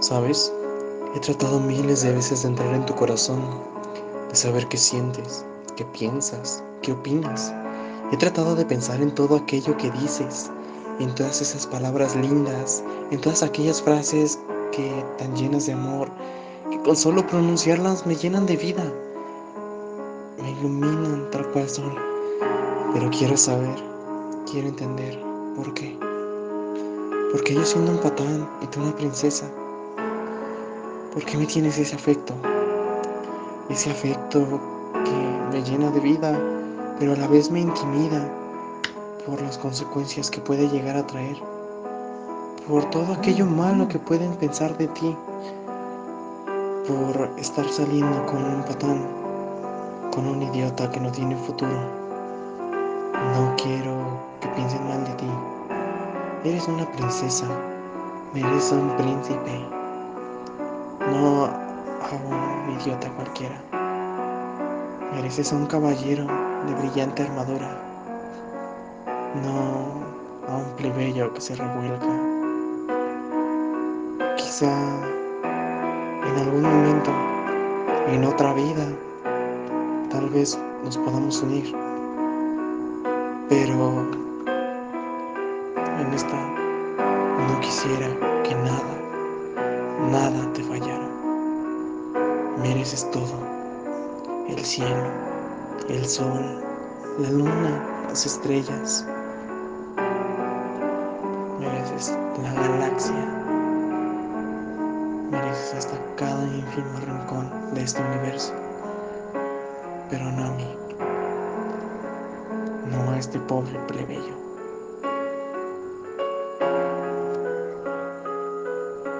¿Sabes? He tratado miles de veces de entrar en tu corazón, de saber qué sientes, qué piensas, qué opinas. He tratado de pensar en todo aquello que dices, en todas esas palabras lindas, en todas aquellas frases que tan llenas de amor, que con solo pronunciarlas me llenan de vida, me iluminan tal cual sol. Pero quiero saber, quiero entender por qué. Porque yo siendo un patán y tú una princesa, ¿por qué me tienes ese afecto? Ese afecto que me llena de vida, pero a la vez me intimida por las consecuencias que puede llegar a traer, por todo aquello malo que pueden pensar de ti, por estar saliendo con un patán, con un idiota que no tiene futuro. No quiero que piensen mal de ti. Eres una princesa, mereces a un príncipe, no a un idiota cualquiera. Mereces a un caballero de brillante armadura, no a un plebeyo que se revuelca. Quizá en algún momento, en otra vida, tal vez nos podamos unir, pero en esta no quisiera que nada, nada te fallara. Mereces todo, el cielo, el sol, la luna, las estrellas. Mereces la galaxia. Mereces hasta cada ínfimo rincón de este universo. Pero no a mí. No a este pobre plebeyo.